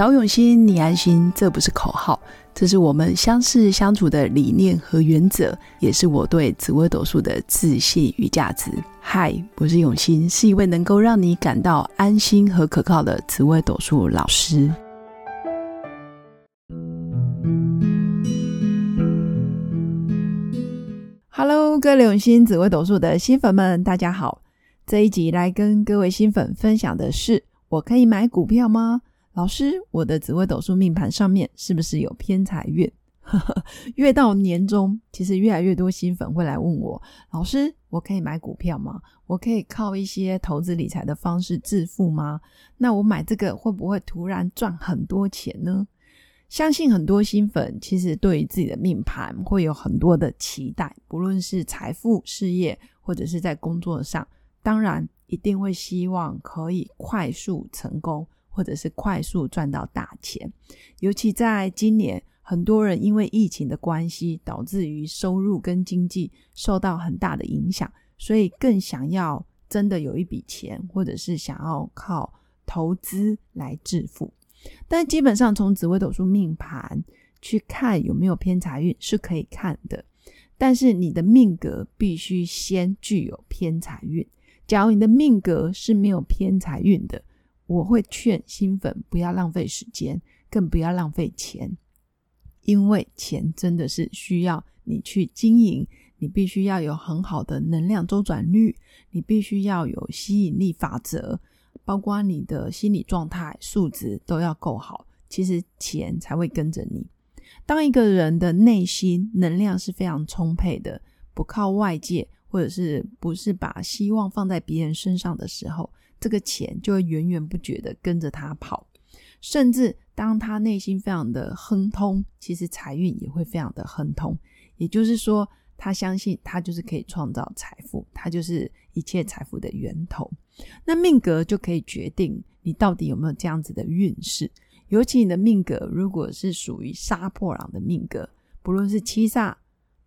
找永新，你安心，这不是口号，这是我们相识相处的理念和原则，也是我对紫微斗数的自信与价值。嗨，我是永新，是一位能够让你感到安心和可靠的紫微斗数老师。Hello，各位永新紫微斗数的新粉们，大家好。这一集来跟各位新粉分享的是：我可以买股票吗？老师，我的紫微斗数命盘上面是不是有偏财运？越到年终，其实越来越多新粉会来问我：老师，我可以买股票吗？我可以靠一些投资理财的方式致富吗？那我买这个会不会突然赚很多钱呢？相信很多新粉其实对于自己的命盘会有很多的期待，不论是财富、事业，或者是在工作上，当然一定会希望可以快速成功。或者是快速赚到大钱，尤其在今年，很多人因为疫情的关系，导致于收入跟经济受到很大的影响，所以更想要真的有一笔钱，或者是想要靠投资来致富。但基本上从紫微斗数命盘去看有没有偏财运是可以看的，但是你的命格必须先具有偏财运。假如你的命格是没有偏财运的，我会劝新粉不要浪费时间，更不要浪费钱，因为钱真的是需要你去经营，你必须要有很好的能量周转率，你必须要有吸引力法则，包括你的心理状态、素质都要够好，其实钱才会跟着你。当一个人的内心能量是非常充沛的，不靠外界，或者是不是把希望放在别人身上的时候。这个钱就会源源不绝的跟着他跑，甚至当他内心非常的亨通，其实财运也会非常的亨通。也就是说，他相信他就是可以创造财富，他就是一切财富的源头。那命格就可以决定你到底有没有这样子的运势。尤其你的命格如果是属于杀破狼的命格，不论是七煞、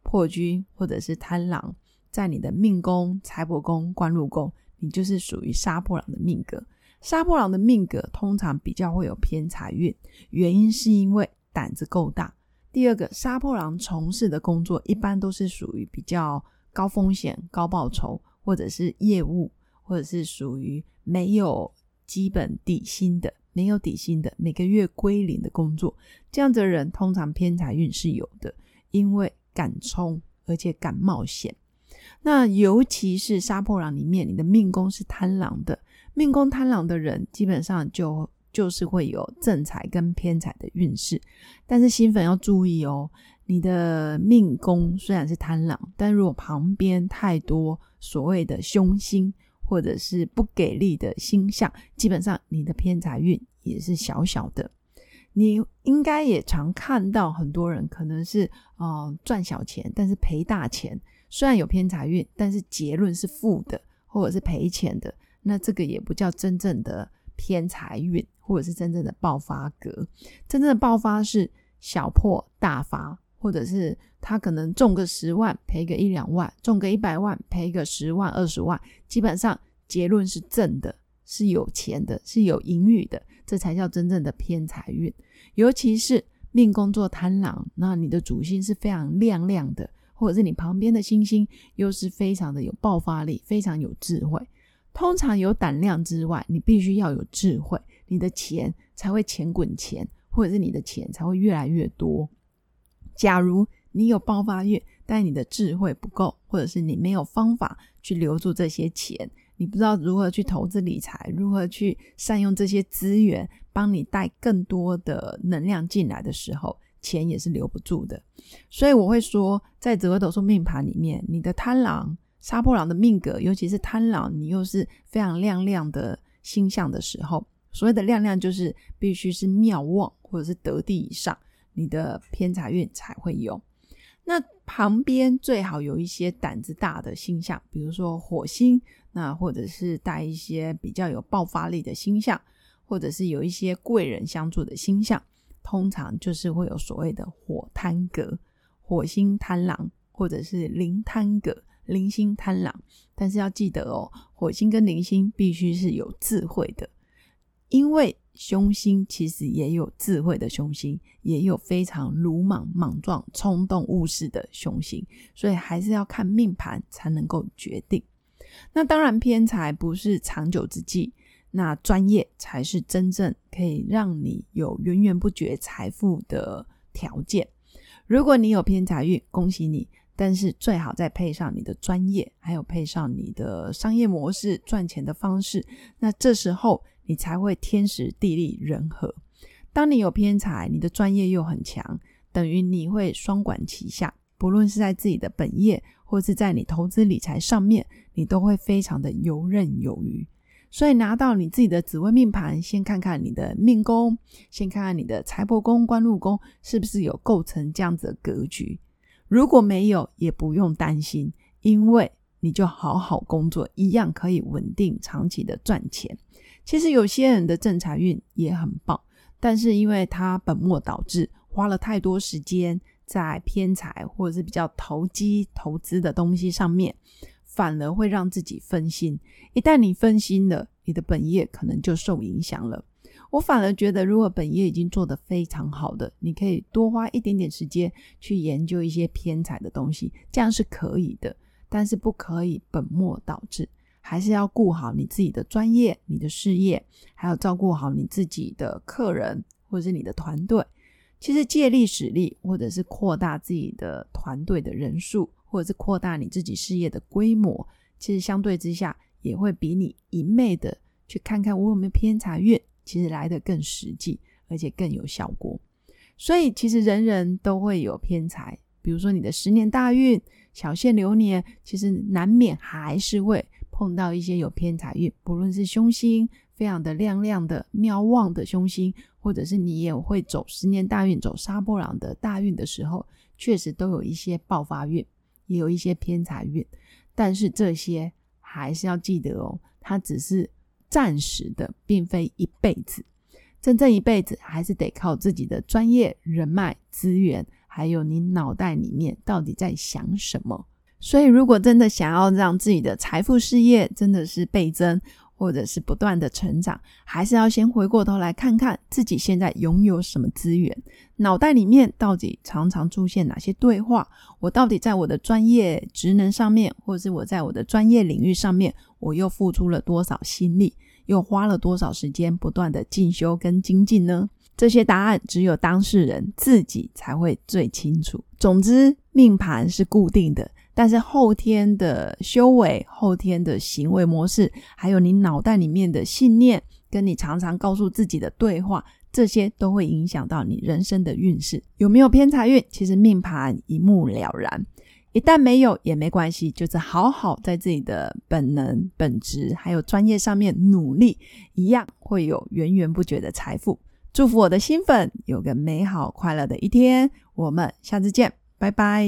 破军或者是贪狼，在你的命宫、财帛宫、官禄宫。你就是属于杀破狼的命格，杀破狼的命格通常比较会有偏财运，原因是因为胆子够大。第二个，杀破狼从事的工作一般都是属于比较高风险、高报酬，或者是业务，或者是属于没有基本底薪的、没有底薪的、每个月归零的工作。这样子的人通常偏财运是有的，因为敢冲，而且敢冒险。那尤其是杀破狼里面，你的命宫是贪狼的，命宫贪狼的人，基本上就就是会有正财跟偏财的运势。但是新粉要注意哦，你的命宫虽然是贪狼，但如果旁边太多所谓的凶星或者是不给力的星象，基本上你的偏财运也是小小的。你应该也常看到很多人可能是呃赚小钱，但是赔大钱。虽然有偏财运，但是结论是负的，或者是赔钱的，那这个也不叫真正的偏财运，或者是真正的爆发格。真正的爆发是小破大发，或者是他可能中个十万赔个一两万，中个一百万赔个十万二十万，基本上结论是正的，是有钱的，是有盈余的，这才叫真正的偏财运。尤其是命宫做贪狼，那你的主星是非常亮亮的。或者是你旁边的星星又是非常的有爆发力，非常有智慧。通常有胆量之外，你必须要有智慧，你的钱才会钱滚钱，或者是你的钱才会越来越多。假如你有爆发力，但你的智慧不够，或者是你没有方法去留住这些钱，你不知道如何去投资理财，如何去善用这些资源，帮你带更多的能量进来的时候。钱也是留不住的，所以我会说，在紫微斗数命盘里面，你的贪狼、杀破狼的命格，尤其是贪狼，你又是非常亮亮的星象的时候，所谓的亮亮就是必须是妙旺或者是得地以上，你的偏财运才会有。那旁边最好有一些胆子大的星象，比如说火星，那或者是带一些比较有爆发力的星象，或者是有一些贵人相助的星象。通常就是会有所谓的火贪格、火星贪狼，或者是灵贪格、灵星贪狼。但是要记得哦，火星跟灵星必须是有智慧的，因为凶星其实也有智慧的凶星，也有非常鲁莽、莽撞、冲动、误事的凶星，所以还是要看命盘才能够决定。那当然，偏财不是长久之计，那专业才是真正可以让你有源源不绝财富的条件。如果你有偏财运，恭喜你！但是最好再配上你的专业，还有配上你的商业模式、赚钱的方式，那这时候你才会天时地利人和。当你有偏财，你的专业又很强，等于你会双管齐下，不论是在自己的本业，或是在你投资理财上面，你都会非常的游刃有余。所以拿到你自己的紫微命盘，先看看你的命宫，先看看你的财帛宫、官禄宫是不是有构成这样子的格局。如果没有，也不用担心，因为你就好好工作，一样可以稳定长期的赚钱。其实有些人的正财运也很棒，但是因为他本末倒置，花了太多时间在偏财或者是比较投机投资的东西上面。反而会让自己分心，一旦你分心了，你的本业可能就受影响了。我反而觉得，如果本业已经做得非常好的，你可以多花一点点时间去研究一些偏财的东西，这样是可以的。但是不可以本末倒置，还是要顾好你自己的专业、你的事业，还有照顾好你自己的客人或者是你的团队。其实借力使力，或者是扩大自己的团队的人数。或者是扩大你自己事业的规模，其实相对之下也会比你一昧的去看看我有没有偏财运，其实来的更实际，而且更有效果。所以其实人人都会有偏财，比如说你的十年大运、小限流年，其实难免还是会碰到一些有偏财运，不论是凶星非常的亮亮的妙旺的凶星，或者是你也会走十年大运、走沙波朗的大运的时候，确实都有一些爆发运。也有一些偏财运，但是这些还是要记得哦，它只是暂时的，并非一辈子。真正一辈子，还是得靠自己的专业、人脉、资源，还有你脑袋里面到底在想什么。所以，如果真的想要让自己的财富事业真的是倍增，或者是不断的成长，还是要先回过头来看看自己现在拥有什么资源，脑袋里面到底常常出现哪些对话？我到底在我的专业职能上面，或者是我在我的专业领域上面，我又付出了多少心力，又花了多少时间不断的进修跟精进呢？这些答案只有当事人自己才会最清楚。总之，命盘是固定的。但是后天的修为、后天的行为模式，还有你脑袋里面的信念，跟你常常告诉自己的对话，这些都会影响到你人生的运势有没有偏财运。其实命盘一目了然，一旦没有也没关系，就是好好在自己的本能、本职还有专业上面努力，一样会有源源不绝的财富。祝福我的新粉有个美好快乐的一天，我们下次见，拜拜。